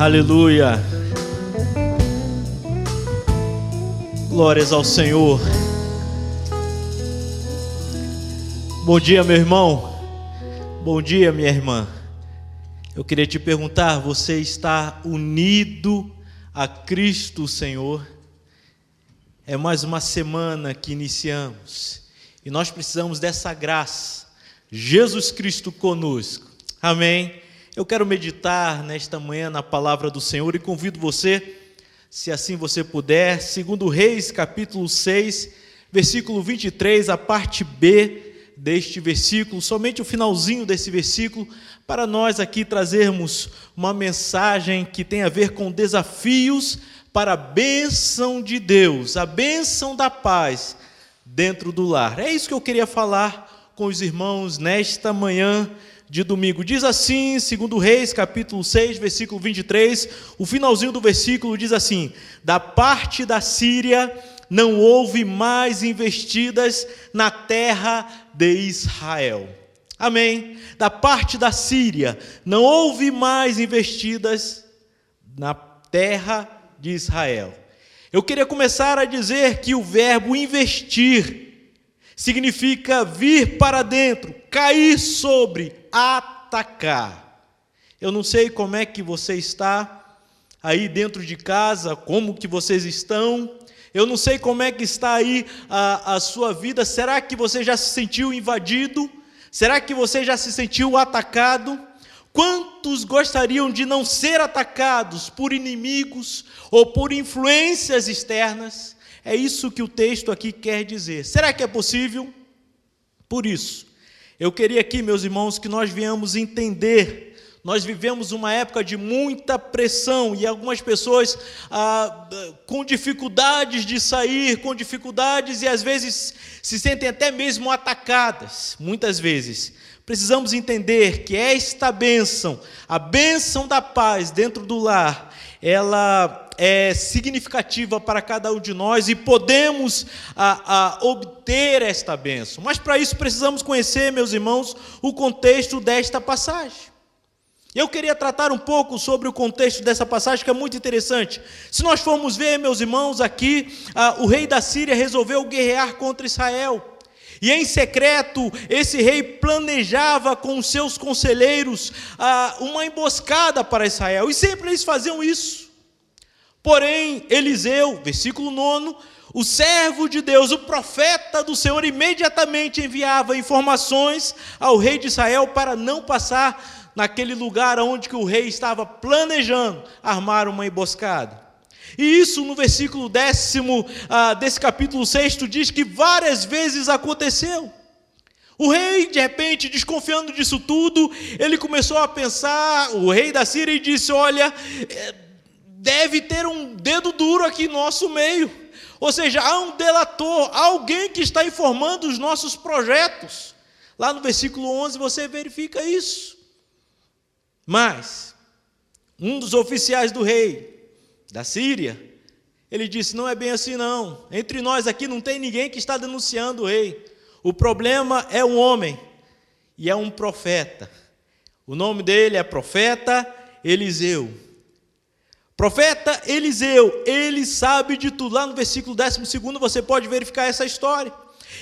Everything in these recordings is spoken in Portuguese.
Aleluia. Glórias ao Senhor. Bom dia, meu irmão. Bom dia, minha irmã. Eu queria te perguntar: você está unido a Cristo Senhor? É mais uma semana que iniciamos e nós precisamos dessa graça. Jesus Cristo conosco. Amém. Eu quero meditar nesta manhã na palavra do Senhor e convido você, se assim você puder, segundo Reis, capítulo 6, versículo 23, a parte B deste versículo, somente o finalzinho desse versículo, para nós aqui trazermos uma mensagem que tem a ver com desafios para a bênção de Deus, a bênção da paz dentro do lar. É isso que eu queria falar com os irmãos nesta manhã de domingo. Diz assim, segundo Reis, capítulo 6, versículo 23, o finalzinho do versículo diz assim: Da parte da Síria não houve mais investidas na terra de Israel. Amém. Da parte da Síria não houve mais investidas na terra de Israel. Eu queria começar a dizer que o verbo investir significa vir para dentro, cair sobre, atacar. Eu não sei como é que você está aí dentro de casa, como que vocês estão. Eu não sei como é que está aí a, a sua vida. Será que você já se sentiu invadido? Será que você já se sentiu atacado? Quantos gostariam de não ser atacados por inimigos ou por influências externas? É isso que o texto aqui quer dizer. Será que é possível? Por isso, eu queria aqui, meus irmãos, que nós viemos entender. Nós vivemos uma época de muita pressão e algumas pessoas ah, com dificuldades de sair, com dificuldades e às vezes se sentem até mesmo atacadas, muitas vezes. Precisamos entender que esta bênção, a bênção da paz dentro do lar, ela é significativa para cada um de nós e podemos a, a, obter esta bênção. Mas para isso precisamos conhecer, meus irmãos, o contexto desta passagem. Eu queria tratar um pouco sobre o contexto dessa passagem, que é muito interessante. Se nós formos ver, meus irmãos, aqui, o rei da Síria resolveu guerrear contra Israel. E em secreto, esse rei planejava com seus conselheiros ah, uma emboscada para Israel, e sempre eles faziam isso. Porém, Eliseu, versículo 9, o servo de Deus, o profeta do Senhor, imediatamente enviava informações ao rei de Israel para não passar naquele lugar onde que o rei estava planejando armar uma emboscada. E isso no versículo décimo ah, desse capítulo 6 diz que várias vezes aconteceu. O rei, de repente, desconfiando disso tudo, ele começou a pensar, o rei da Síria, e disse: Olha, é, deve ter um dedo duro aqui no nosso meio. Ou seja, há um delator, alguém que está informando os nossos projetos. Lá no versículo 11 você verifica isso. Mas, um dos oficiais do rei, da Síria, ele disse: Não é bem assim, não. Entre nós aqui não tem ninguém que está denunciando o rei. O problema é um homem e é um profeta. O nome dele é profeta Eliseu. Profeta Eliseu, ele sabe de tudo. Lá no versículo 12 você pode verificar essa história.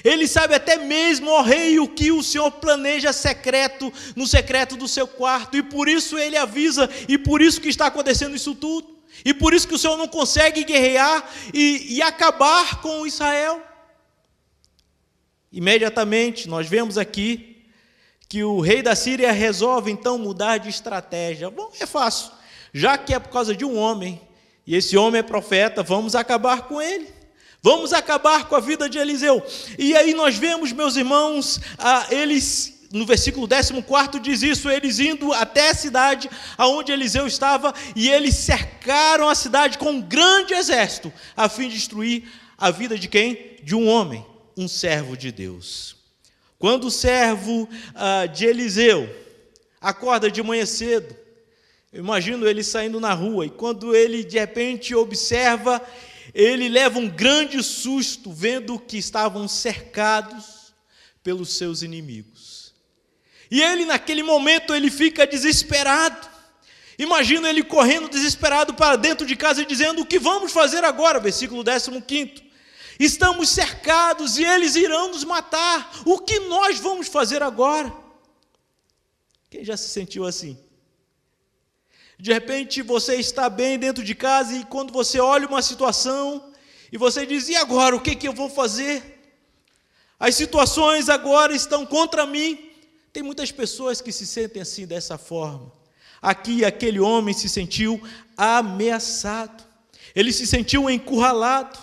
Ele sabe até mesmo, ó rei, o que o Senhor planeja secreto, no secreto do seu quarto, e por isso ele avisa, e por isso que está acontecendo isso tudo. E por isso que o Senhor não consegue guerrear e, e acabar com Israel. Imediatamente, nós vemos aqui que o rei da Síria resolve então mudar de estratégia. Bom, é fácil. Já que é por causa de um homem, e esse homem é profeta, vamos acabar com ele. Vamos acabar com a vida de Eliseu. E aí nós vemos, meus irmãos, eles no versículo 14 diz isso, eles indo até a cidade aonde Eliseu estava, e eles cercaram a cidade com um grande exército, a fim de destruir a vida de quem? De um homem, um servo de Deus. Quando o servo ah, de Eliseu acorda de manhã cedo, eu imagino ele saindo na rua, e quando ele de repente observa, ele leva um grande susto, vendo que estavam cercados pelos seus inimigos. E ele, naquele momento, ele fica desesperado. Imagina ele correndo desesperado para dentro de casa e dizendo: O que vamos fazer agora? Versículo 15. Estamos cercados e eles irão nos matar. O que nós vamos fazer agora? Quem já se sentiu assim? De repente você está bem dentro de casa e quando você olha uma situação e você diz: e agora? O que, que eu vou fazer? As situações agora estão contra mim. Tem muitas pessoas que se sentem assim, dessa forma. Aqui, aquele homem se sentiu ameaçado, ele se sentiu encurralado.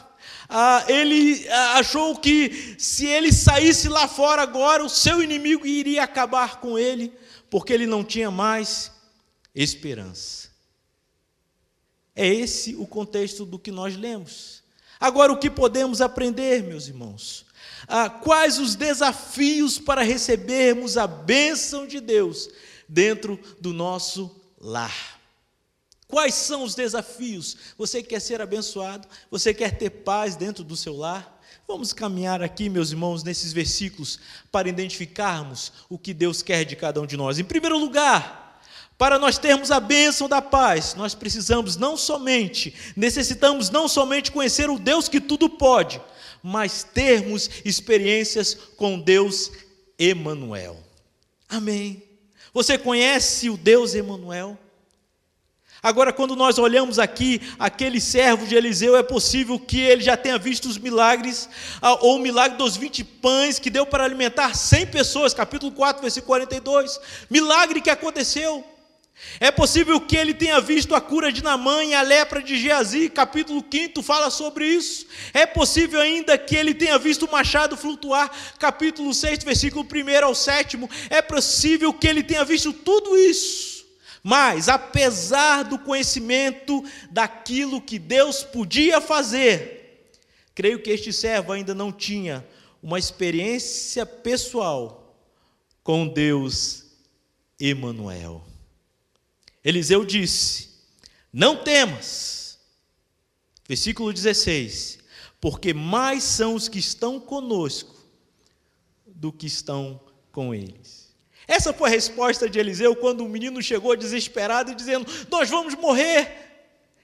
Ah, ele ah, achou que se ele saísse lá fora agora, o seu inimigo iria acabar com ele, porque ele não tinha mais esperança. É esse o contexto do que nós lemos. Agora, o que podemos aprender, meus irmãos? Ah, quais os desafios para recebermos a bênção de Deus dentro do nosso lar? Quais são os desafios? Você quer ser abençoado? Você quer ter paz dentro do seu lar? Vamos caminhar aqui, meus irmãos, nesses versículos para identificarmos o que Deus quer de cada um de nós. Em primeiro lugar, para nós termos a bênção da paz, nós precisamos não somente, necessitamos não somente conhecer o Deus que tudo pode, mas termos experiências com Deus Emanuel. Amém. Você conhece o Deus Emanuel? Agora, quando nós olhamos aqui, aquele servo de Eliseu, é possível que ele já tenha visto os milagres, ou o milagre dos 20 pães que deu para alimentar 100 pessoas, capítulo 4, versículo 42. Milagre que aconteceu. É possível que ele tenha visto a cura de Namã e a lepra de Geazi, capítulo 5 fala sobre isso. É possível ainda que ele tenha visto o machado flutuar, capítulo 6, versículo 1 ao 7. É possível que ele tenha visto tudo isso. Mas, apesar do conhecimento daquilo que Deus podia fazer, creio que este servo ainda não tinha uma experiência pessoal com Deus Emanuel. Eliseu disse: Não temas. Versículo 16: Porque mais são os que estão conosco do que estão com eles. Essa foi a resposta de Eliseu quando o menino chegou desesperado e dizendo: Nós vamos morrer.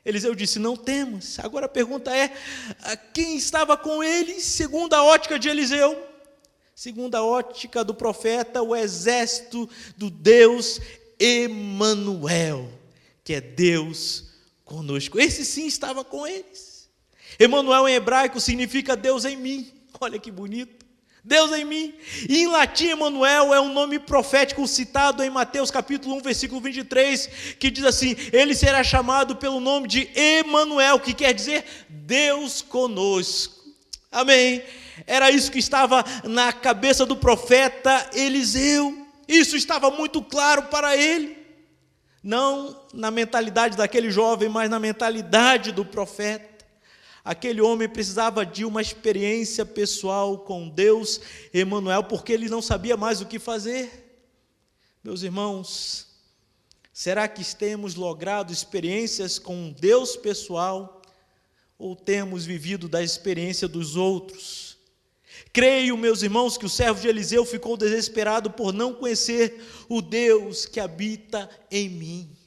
Eliseu disse: Não temas. Agora a pergunta é: quem estava com eles, segundo a ótica de Eliseu? Segundo a ótica do profeta, o exército do Deus Emanuel, que é Deus conosco. Esse sim estava com eles. Emanuel em hebraico significa Deus em mim. Olha que bonito. Deus em mim. E em latim, Emanuel é um nome profético citado em Mateus capítulo 1, versículo 23, que diz assim: Ele será chamado pelo nome de Emanuel, que quer dizer Deus conosco. Amém. Era isso que estava na cabeça do profeta Eliseu. Isso estava muito claro para ele. Não na mentalidade daquele jovem, mas na mentalidade do profeta. Aquele homem precisava de uma experiência pessoal com Deus, Emanuel, porque ele não sabia mais o que fazer. Meus irmãos, será que temos logrado experiências com Deus pessoal ou temos vivido da experiência dos outros? Creio, meus irmãos, que o servo de Eliseu ficou desesperado por não conhecer o Deus que habita em mim.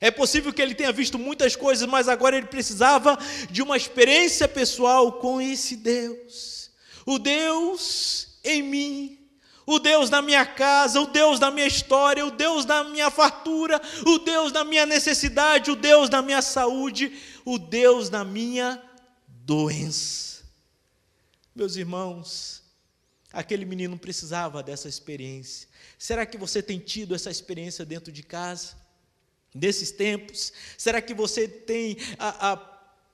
É possível que ele tenha visto muitas coisas, mas agora ele precisava de uma experiência pessoal com esse Deus. O Deus em mim, o Deus da minha casa, o Deus da minha história, o Deus da minha fartura, o Deus da minha necessidade, o Deus da minha saúde, o Deus da minha doença. Meus irmãos, aquele menino precisava dessa experiência. Será que você tem tido essa experiência dentro de casa? Nesses tempos? Será que você tem a, a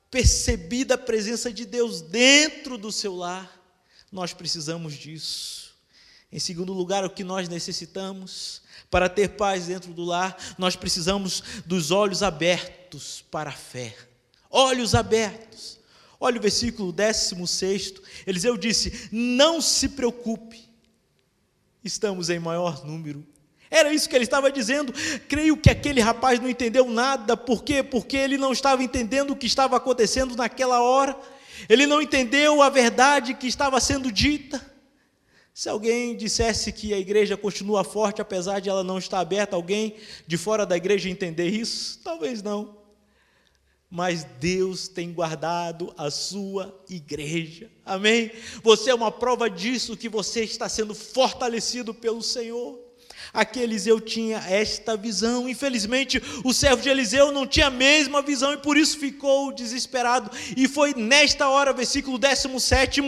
percebido a presença de Deus dentro do seu lar? Nós precisamos disso. Em segundo lugar, o que nós necessitamos para ter paz dentro do lar, nós precisamos dos olhos abertos para a fé. Olhos abertos. Olha o versículo 16. Eliseu disse: Não se preocupe, estamos em maior número. Era isso que ele estava dizendo. Creio que aquele rapaz não entendeu nada. Por quê? Porque ele não estava entendendo o que estava acontecendo naquela hora. Ele não entendeu a verdade que estava sendo dita. Se alguém dissesse que a igreja continua forte apesar de ela não estar aberta, alguém de fora da igreja entender isso? Talvez não. Mas Deus tem guardado a sua igreja. Amém? Você é uma prova disso que você está sendo fortalecido pelo Senhor. Aqui Eliseu tinha esta visão. Infelizmente, o servo de Eliseu não tinha a mesma visão e por isso ficou desesperado. E foi nesta hora, versículo 17,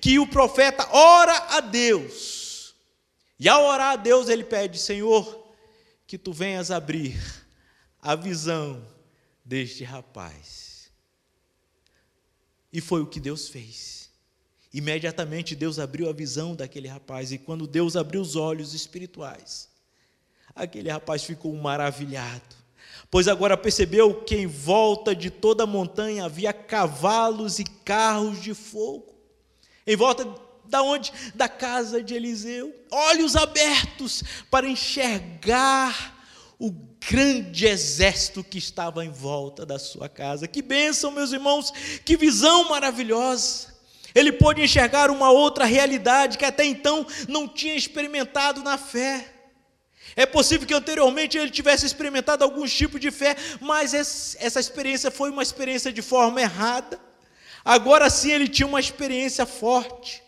que o profeta ora a Deus. E ao orar a Deus, ele pede: Senhor, que tu venhas abrir a visão deste rapaz. E foi o que Deus fez. Imediatamente Deus abriu a visão daquele rapaz, e quando Deus abriu os olhos espirituais, aquele rapaz ficou maravilhado, pois agora percebeu que em volta de toda a montanha havia cavalos e carros de fogo. Em volta da onde? Da casa de Eliseu. Olhos abertos para enxergar o grande exército que estava em volta da sua casa. Que bênção, meus irmãos, que visão maravilhosa. Ele pôde enxergar uma outra realidade que até então não tinha experimentado na fé. É possível que anteriormente ele tivesse experimentado algum tipo de fé, mas essa experiência foi uma experiência de forma errada. Agora sim ele tinha uma experiência forte.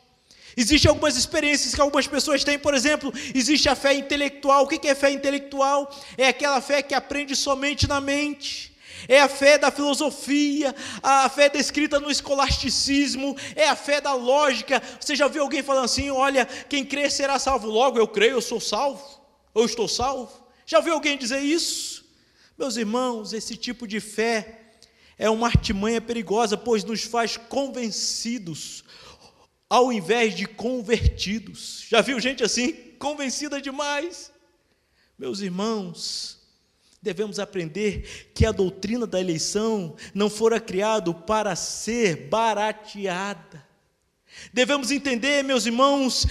Existem algumas experiências que algumas pessoas têm, por exemplo, existe a fé intelectual. O que é fé intelectual? É aquela fé que aprende somente na mente é a fé da filosofia, a fé descrita no escolasticismo, é a fé da lógica. Você já viu alguém falando assim: olha, quem crê será salvo, logo eu creio, eu sou salvo, eu estou salvo? Já viu alguém dizer isso? Meus irmãos, esse tipo de fé é uma artimanha perigosa, pois nos faz convencidos, ao invés de convertidos. Já viu gente assim? Convencida demais. Meus irmãos, devemos aprender que a doutrina da eleição não fora criado para ser barateada. Devemos entender, meus irmãos,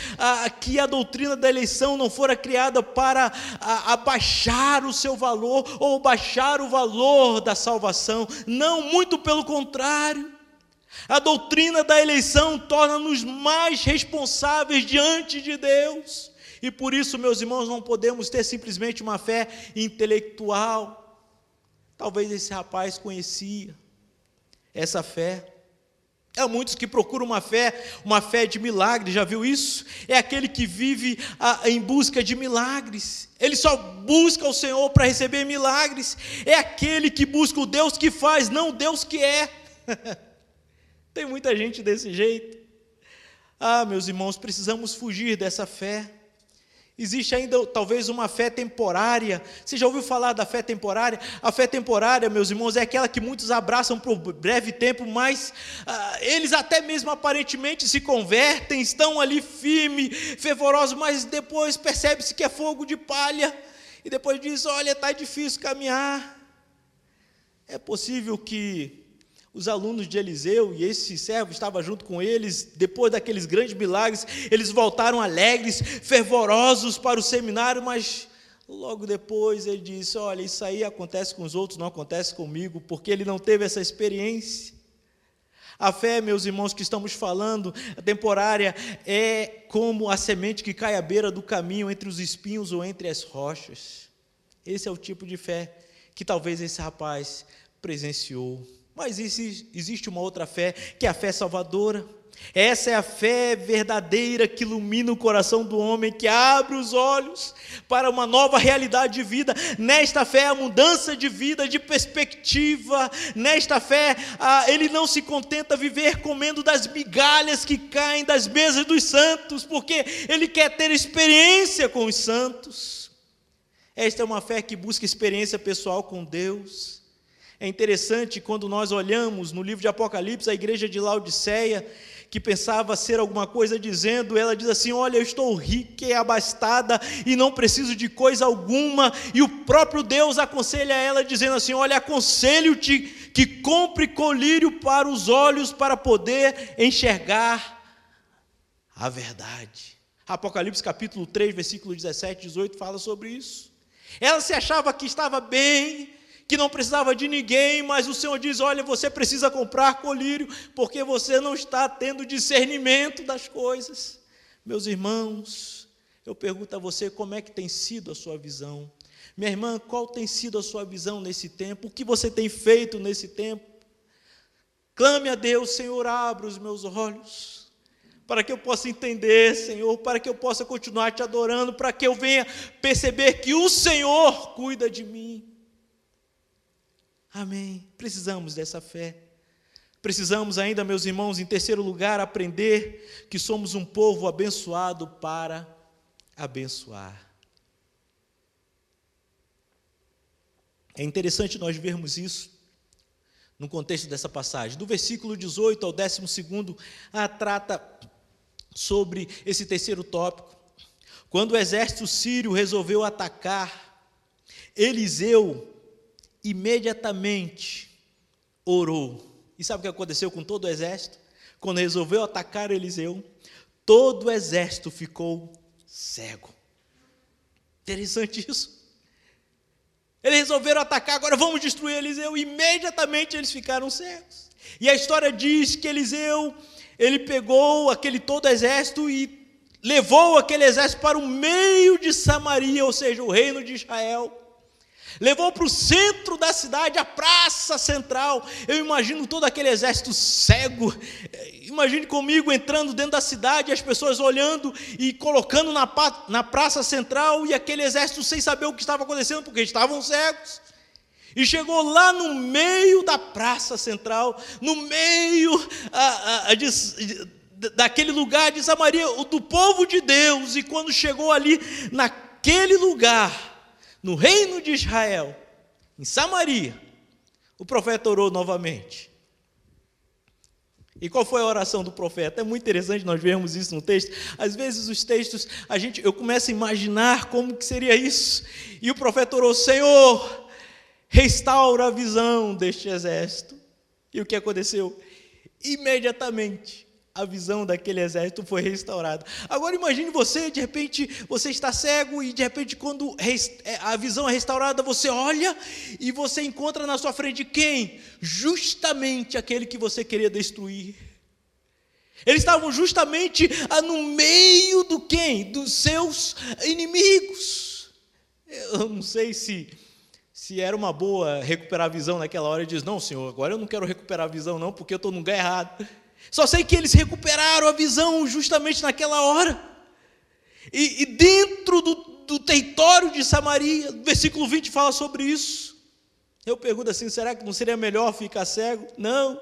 que a doutrina da eleição não fora criada para abaixar o seu valor ou baixar o valor da salvação. Não, muito pelo contrário. A doutrina da eleição torna-nos mais responsáveis diante de Deus. E por isso, meus irmãos, não podemos ter simplesmente uma fé intelectual. Talvez esse rapaz conhecia essa fé. Há muitos que procuram uma fé, uma fé de milagres, já viu isso? É aquele que vive a, em busca de milagres. Ele só busca o Senhor para receber milagres. É aquele que busca o Deus que faz, não o Deus que é. Tem muita gente desse jeito. Ah, meus irmãos, precisamos fugir dessa fé. Existe ainda talvez uma fé temporária. Você já ouviu falar da fé temporária? A fé temporária, meus irmãos, é aquela que muitos abraçam por breve tempo, mas ah, eles até mesmo aparentemente se convertem, estão ali firmes, fervorosos, mas depois percebe-se que é fogo de palha. E depois diz: Olha, está difícil caminhar. É possível que os alunos de Eliseu, e esse servo estava junto com eles, depois daqueles grandes milagres, eles voltaram alegres, fervorosos para o seminário, mas logo depois ele disse: Olha, isso aí acontece com os outros, não acontece comigo, porque ele não teve essa experiência. A fé, meus irmãos, que estamos falando, a temporária, é como a semente que cai à beira do caminho entre os espinhos ou entre as rochas. Esse é o tipo de fé que talvez esse rapaz presenciou. Mas existe uma outra fé, que é a fé salvadora. Essa é a fé verdadeira que ilumina o coração do homem, que abre os olhos para uma nova realidade de vida. Nesta fé, a mudança de vida, de perspectiva. Nesta fé, ele não se contenta viver comendo das migalhas que caem das mesas dos santos, porque ele quer ter experiência com os santos. Esta é uma fé que busca experiência pessoal com Deus. É interessante quando nós olhamos no livro de Apocalipse a igreja de Laodiceia, que pensava ser alguma coisa dizendo, ela diz assim: Olha, eu estou rica e abastada e não preciso de coisa alguma. E o próprio Deus aconselha ela, dizendo assim: Olha, aconselho-te que compre colírio para os olhos para poder enxergar a verdade. Apocalipse capítulo 3, versículo 17 e 18 fala sobre isso. Ela se achava que estava bem, que não precisava de ninguém, mas o Senhor diz: Olha, você precisa comprar colírio, porque você não está tendo discernimento das coisas. Meus irmãos, eu pergunto a você como é que tem sido a sua visão. Minha irmã, qual tem sido a sua visão nesse tempo? O que você tem feito nesse tempo? Clame a Deus, Senhor, abra os meus olhos, para que eu possa entender, Senhor, para que eu possa continuar te adorando, para que eu venha perceber que o Senhor cuida de mim. Amém. Precisamos dessa fé. Precisamos ainda, meus irmãos, em terceiro lugar, aprender que somos um povo abençoado para abençoar. É interessante nós vermos isso no contexto dessa passagem. Do versículo 18 ao 12, a trata sobre esse terceiro tópico. Quando o exército sírio resolveu atacar, Eliseu imediatamente orou. E sabe o que aconteceu com todo o exército? Quando resolveu atacar Eliseu, todo o exército ficou cego. Interessante isso. Eles resolveram atacar, agora vamos destruir Eliseu. Imediatamente eles ficaram cegos. E a história diz que Eliseu, ele pegou aquele todo exército e levou aquele exército para o meio de Samaria, ou seja, o reino de Israel levou para o centro da cidade, a praça central. Eu imagino todo aquele exército cego. Imagine comigo entrando dentro da cidade, as pessoas olhando e colocando na, na praça central, e aquele exército sem saber o que estava acontecendo, porque estavam cegos. E chegou lá no meio da praça central, no meio a, a, de, daquele lugar de Samaria, do povo de Deus, e quando chegou ali naquele lugar, no reino de Israel, em Samaria, o profeta orou novamente. E qual foi a oração do profeta? É muito interessante nós vermos isso no texto. Às vezes os textos, a gente, eu começo a imaginar como que seria isso. E o profeta orou: Senhor, restaura a visão deste exército. E o que aconteceu? Imediatamente a visão daquele exército foi restaurada. Agora imagine você, de repente, você está cego e de repente quando é, a visão é restaurada, você olha e você encontra na sua frente quem? Justamente aquele que você queria destruir. Eles estavam justamente ah, no meio do quem? Dos seus inimigos. Eu não sei se se era uma boa recuperar a visão naquela hora, ele diz: Não, senhor, agora eu não quero recuperar a visão, não, porque eu estou no lugar errado. Só sei que eles recuperaram a visão justamente naquela hora. E, e dentro do, do território de Samaria, versículo 20 fala sobre isso. Eu pergunto assim: será que não seria melhor ficar cego? Não.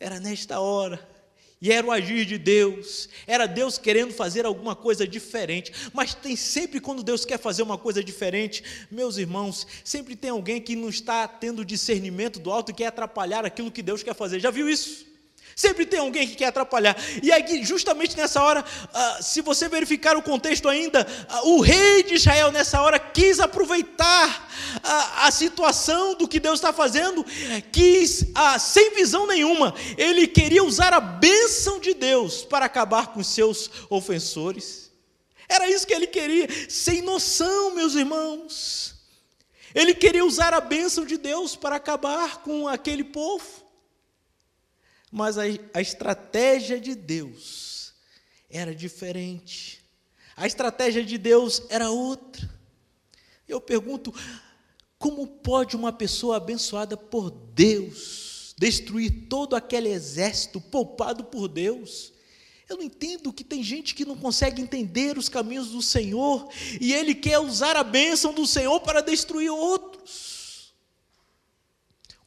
Era nesta hora. E era o agir de Deus, era Deus querendo fazer alguma coisa diferente. Mas tem sempre, quando Deus quer fazer uma coisa diferente, meus irmãos, sempre tem alguém que não está tendo discernimento do alto e quer atrapalhar aquilo que Deus quer fazer. Já viu isso? Sempre tem alguém que quer atrapalhar. E aí, justamente nessa hora, uh, se você verificar o contexto ainda, uh, o rei de Israel, nessa hora, quis aproveitar uh, a situação do que Deus está fazendo, quis, sem visão nenhuma, ele queria usar a bênção de Deus para acabar com seus ofensores. Era isso que ele queria, sem noção, meus irmãos. Ele queria usar a bênção de Deus para acabar com aquele povo. Mas a, a estratégia de Deus era diferente. A estratégia de Deus era outra. Eu pergunto: como pode uma pessoa abençoada por Deus destruir todo aquele exército poupado por Deus? Eu não entendo que tem gente que não consegue entender os caminhos do Senhor e ele quer usar a bênção do Senhor para destruir outros.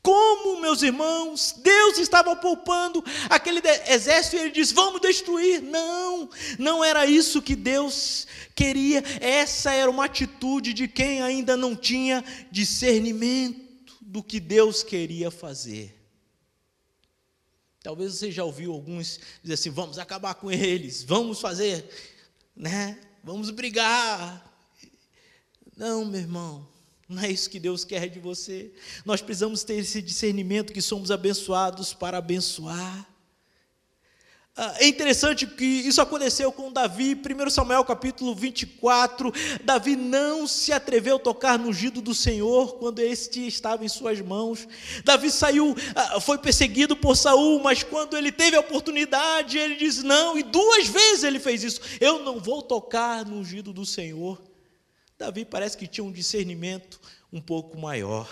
Como, meus irmãos, Deus estava poupando aquele exército e ele diz: vamos destruir. Não, não era isso que Deus queria, essa era uma atitude de quem ainda não tinha discernimento do que Deus queria fazer. Talvez você já ouviu alguns dizer assim: vamos acabar com eles, vamos fazer, né? Vamos brigar. Não, meu irmão. Não é isso que Deus quer de você. Nós precisamos ter esse discernimento que somos abençoados para abençoar. Ah, é interessante que isso aconteceu com Davi, 1 Samuel capítulo 24. Davi não se atreveu a tocar no ungido do Senhor quando este estava em suas mãos. Davi saiu, ah, foi perseguido por Saul, mas quando ele teve a oportunidade, ele disse: Não, e duas vezes ele fez isso. Eu não vou tocar no ungido do Senhor. Davi parece que tinha um discernimento um pouco maior.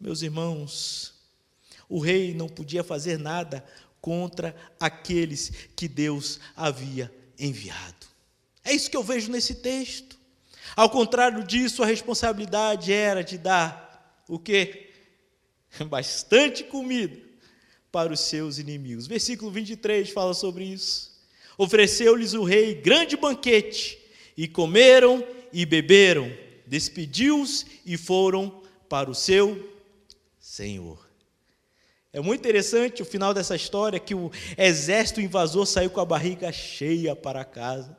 Meus irmãos, o rei não podia fazer nada contra aqueles que Deus havia enviado. É isso que eu vejo nesse texto. Ao contrário disso, a responsabilidade era de dar o quê? Bastante comida para os seus inimigos. Versículo 23 fala sobre isso. Ofereceu-lhes o rei grande banquete, e comeram e beberam. Despediu-os e foram para o seu Senhor. É muito interessante o final dessa história que o exército invasor saiu com a barriga cheia para casa.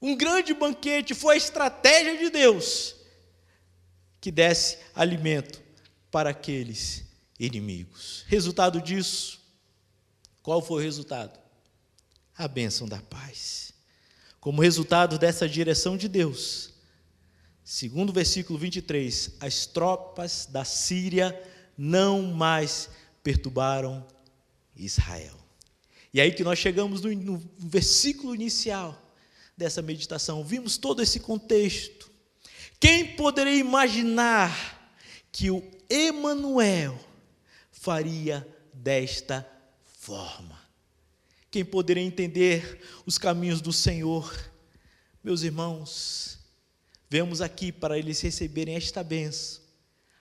Um grande banquete foi a estratégia de Deus que desse alimento para aqueles inimigos. Resultado disso, qual foi o resultado? A bênção da paz. Como resultado dessa direção de Deus, segundo o versículo 23, as tropas da Síria não mais perturbaram Israel. E aí que nós chegamos no, no versículo inicial dessa meditação, vimos todo esse contexto. Quem poderia imaginar que o Emanuel faria desta forma? Quem poderia entender os caminhos do Senhor? Meus irmãos, vemos aqui para eles receberem esta benção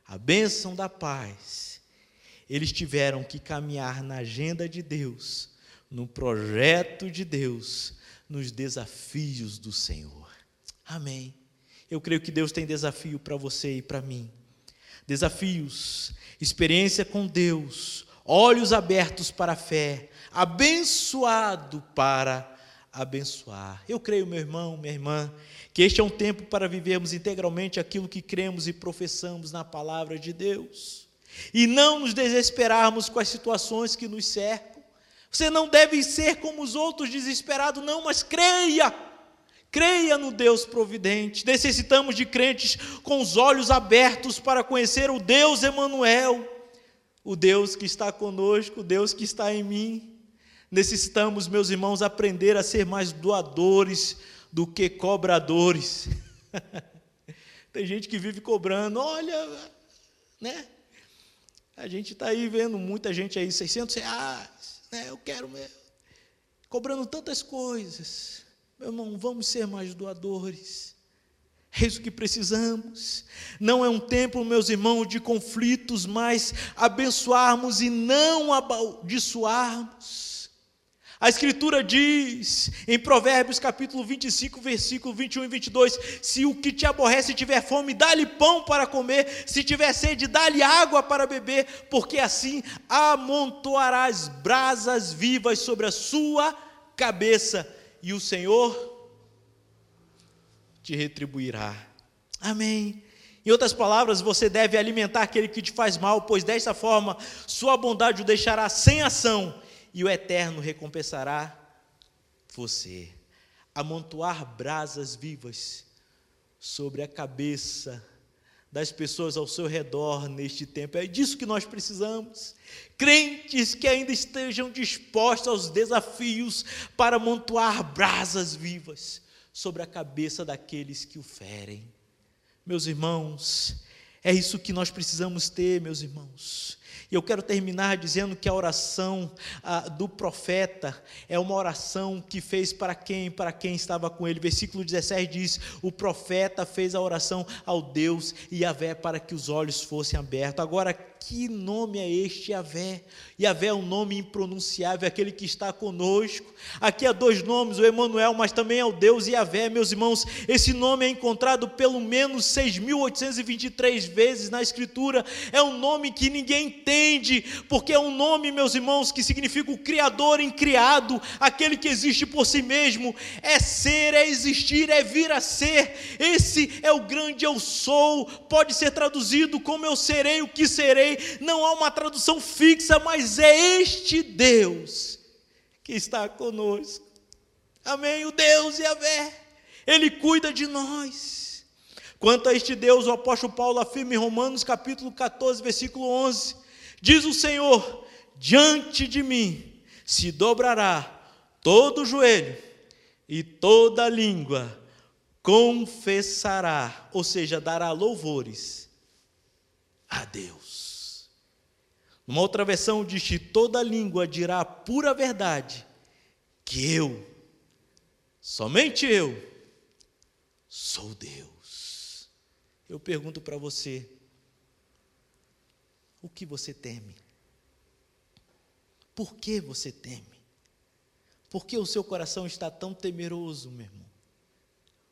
a bênção da paz, eles tiveram que caminhar na agenda de Deus, no projeto de Deus, nos desafios do Senhor. Amém. Eu creio que Deus tem desafio para você e para mim. Desafios, experiência com Deus, olhos abertos para a fé, abençoado para abençoar. Eu creio, meu irmão, minha irmã, que este é um tempo para vivermos integralmente aquilo que cremos e professamos na palavra de Deus, e não nos desesperarmos com as situações que nos cercam. Você não deve ser como os outros desesperados, não, mas creia. Creia no Deus providente. Necessitamos de crentes com os olhos abertos para conhecer o Deus Emanuel, o Deus que está conosco, o Deus que está em mim. Necessitamos, meus irmãos, aprender a ser mais doadores do que cobradores. Tem gente que vive cobrando, olha, né? A gente está aí vendo muita gente aí, 600 reais, né? Eu quero mesmo. Cobrando tantas coisas. Meu irmão, vamos ser mais doadores. É isso que precisamos. Não é um tempo, meus irmãos, de conflitos, mas abençoarmos e não amaldiçoarmos. A Escritura diz em Provérbios capítulo 25, versículo 21 e 22: Se o que te aborrece tiver fome, dá-lhe pão para comer, se tiver sede, dá-lhe água para beber, porque assim amontoarás brasas vivas sobre a sua cabeça, e o Senhor te retribuirá. Amém. Em outras palavras, você deve alimentar aquele que te faz mal, pois desta forma sua bondade o deixará sem ação e o Eterno recompensará você. Amontoar brasas vivas sobre a cabeça das pessoas ao seu redor neste tempo. É disso que nós precisamos. Crentes que ainda estejam dispostos aos desafios para amontoar brasas vivas sobre a cabeça daqueles que o ferem. Meus irmãos, é isso que nós precisamos ter, meus irmãos. E eu quero terminar dizendo que a oração ah, do profeta é uma oração que fez para quem? Para quem estava com ele. Versículo 17 diz: O profeta fez a oração ao Deus e Yahvé para que os olhos fossem abertos. Agora, que nome é este, Yahvé? Yahvé é um nome impronunciável, aquele que está conosco. Aqui há dois nomes, o Emanuel, mas também é o Deus Yahvé, meus irmãos. Esse nome é encontrado pelo menos 6.823 vezes na Escritura. É um nome que ninguém entende, porque é um nome, meus irmãos, que significa o Criador em criado, aquele que existe por si mesmo, é ser, é existir, é vir a ser. Esse é o grande eu sou. Pode ser traduzido como eu serei, o que serei. Não há uma tradução fixa, mas é este Deus que está conosco. Amém? O Deus e a Vé. Ele cuida de nós. Quanto a este Deus, o apóstolo Paulo afirma em Romanos capítulo 14, versículo 11: Diz o Senhor: Diante de mim se dobrará todo joelho e toda língua confessará, ou seja, dará louvores a Deus. Uma outra versão diz que toda língua dirá a pura verdade que eu, somente eu, sou Deus. Eu pergunto para você: o que você teme? Por que você teme? Por que o seu coração está tão temeroso, meu irmão?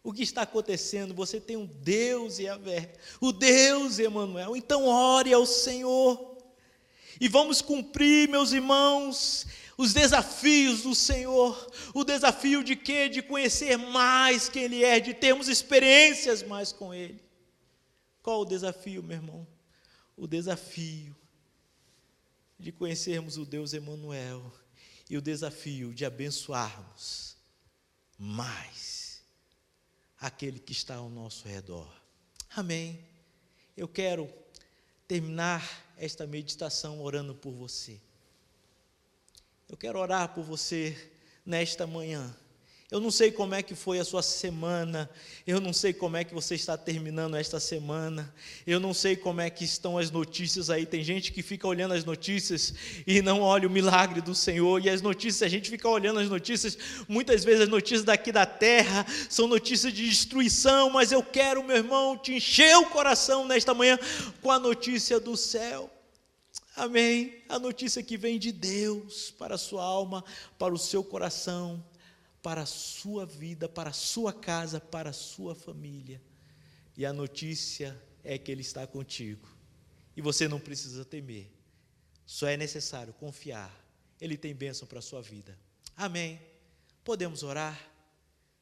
O que está acontecendo? Você tem um Deus e a o Deus Emanuel. Então ore ao Senhor. E vamos cumprir, meus irmãos, os desafios do Senhor, o desafio de quê? De conhecer mais quem Ele é, de termos experiências mais com Ele. Qual o desafio, meu irmão? O desafio de conhecermos o Deus Emanuel e o desafio de abençoarmos mais aquele que está ao nosso redor. Amém. Eu quero terminar esta meditação orando por você. Eu quero orar por você nesta manhã. Eu não sei como é que foi a sua semana, eu não sei como é que você está terminando esta semana, eu não sei como é que estão as notícias aí. Tem gente que fica olhando as notícias e não olha o milagre do Senhor, e as notícias, a gente fica olhando as notícias, muitas vezes as notícias daqui da terra são notícias de destruição, mas eu quero, meu irmão, te encher o coração nesta manhã com a notícia do céu. Amém. A notícia que vem de Deus para a sua alma, para o seu coração, para a sua vida, para a sua casa, para a sua família. E a notícia é que Ele está contigo. E você não precisa temer. Só é necessário confiar. Ele tem bênção para a sua vida. Amém. Podemos orar?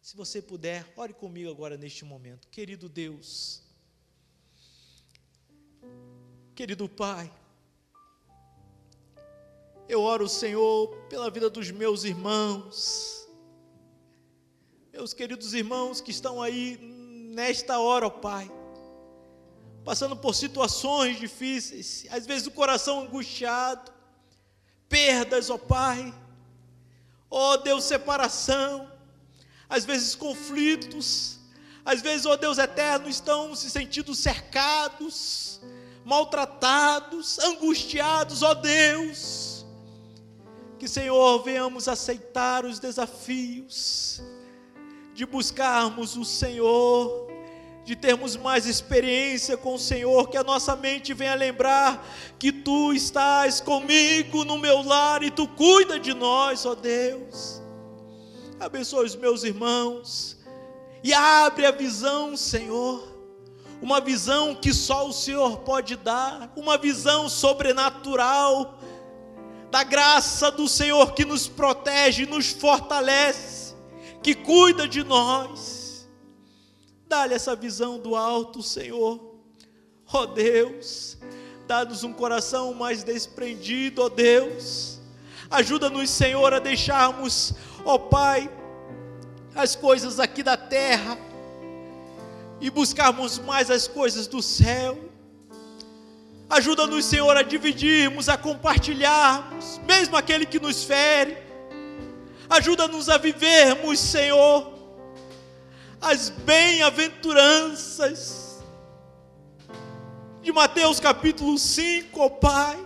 Se você puder, ore comigo agora neste momento. Querido Deus, querido Pai, eu oro, Senhor, pela vida dos meus irmãos, meus queridos irmãos que estão aí nesta hora, ó Pai, passando por situações difíceis, às vezes o coração angustiado, perdas, ó Pai, ó Deus, separação, às vezes conflitos, às vezes, ó Deus eterno, estão se sentindo cercados, maltratados, angustiados, ó Deus. Que, Senhor, venhamos aceitar os desafios de buscarmos o Senhor, de termos mais experiência com o Senhor, que a nossa mente venha lembrar que Tu estás comigo no meu lar e Tu cuida de nós, ó Deus. Abençoe os meus irmãos e abre a visão, Senhor uma visão que só o Senhor pode dar, uma visão sobrenatural, da graça do Senhor que nos protege, nos fortalece, que cuida de nós. Dá-lhe essa visão do alto, Senhor. Ó oh Deus, dá-nos um coração mais desprendido, ó oh Deus. Ajuda-nos, Senhor, a deixarmos, ó oh Pai, as coisas aqui da terra e buscarmos mais as coisas do céu. Ajuda-nos, Senhor, a dividirmos, a compartilharmos, mesmo aquele que nos fere. Ajuda-nos a vivermos, Senhor, as bem-aventuranças de Mateus capítulo 5, ó Pai.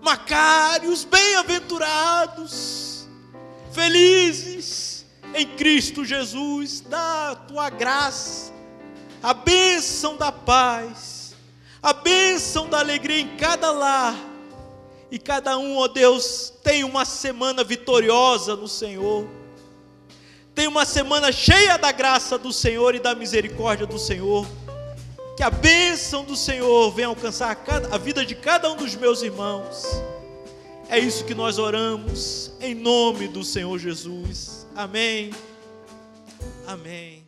Macários, bem-aventurados, felizes em Cristo Jesus, da tua graça, a bênção da paz a bênção da alegria em cada lar. E cada um, ó Deus, tem uma semana vitoriosa no Senhor. Tem uma semana cheia da graça do Senhor e da misericórdia do Senhor. Que a bênção do Senhor venha alcançar a, cada, a vida de cada um dos meus irmãos. É isso que nós oramos, em nome do Senhor Jesus. Amém. Amém.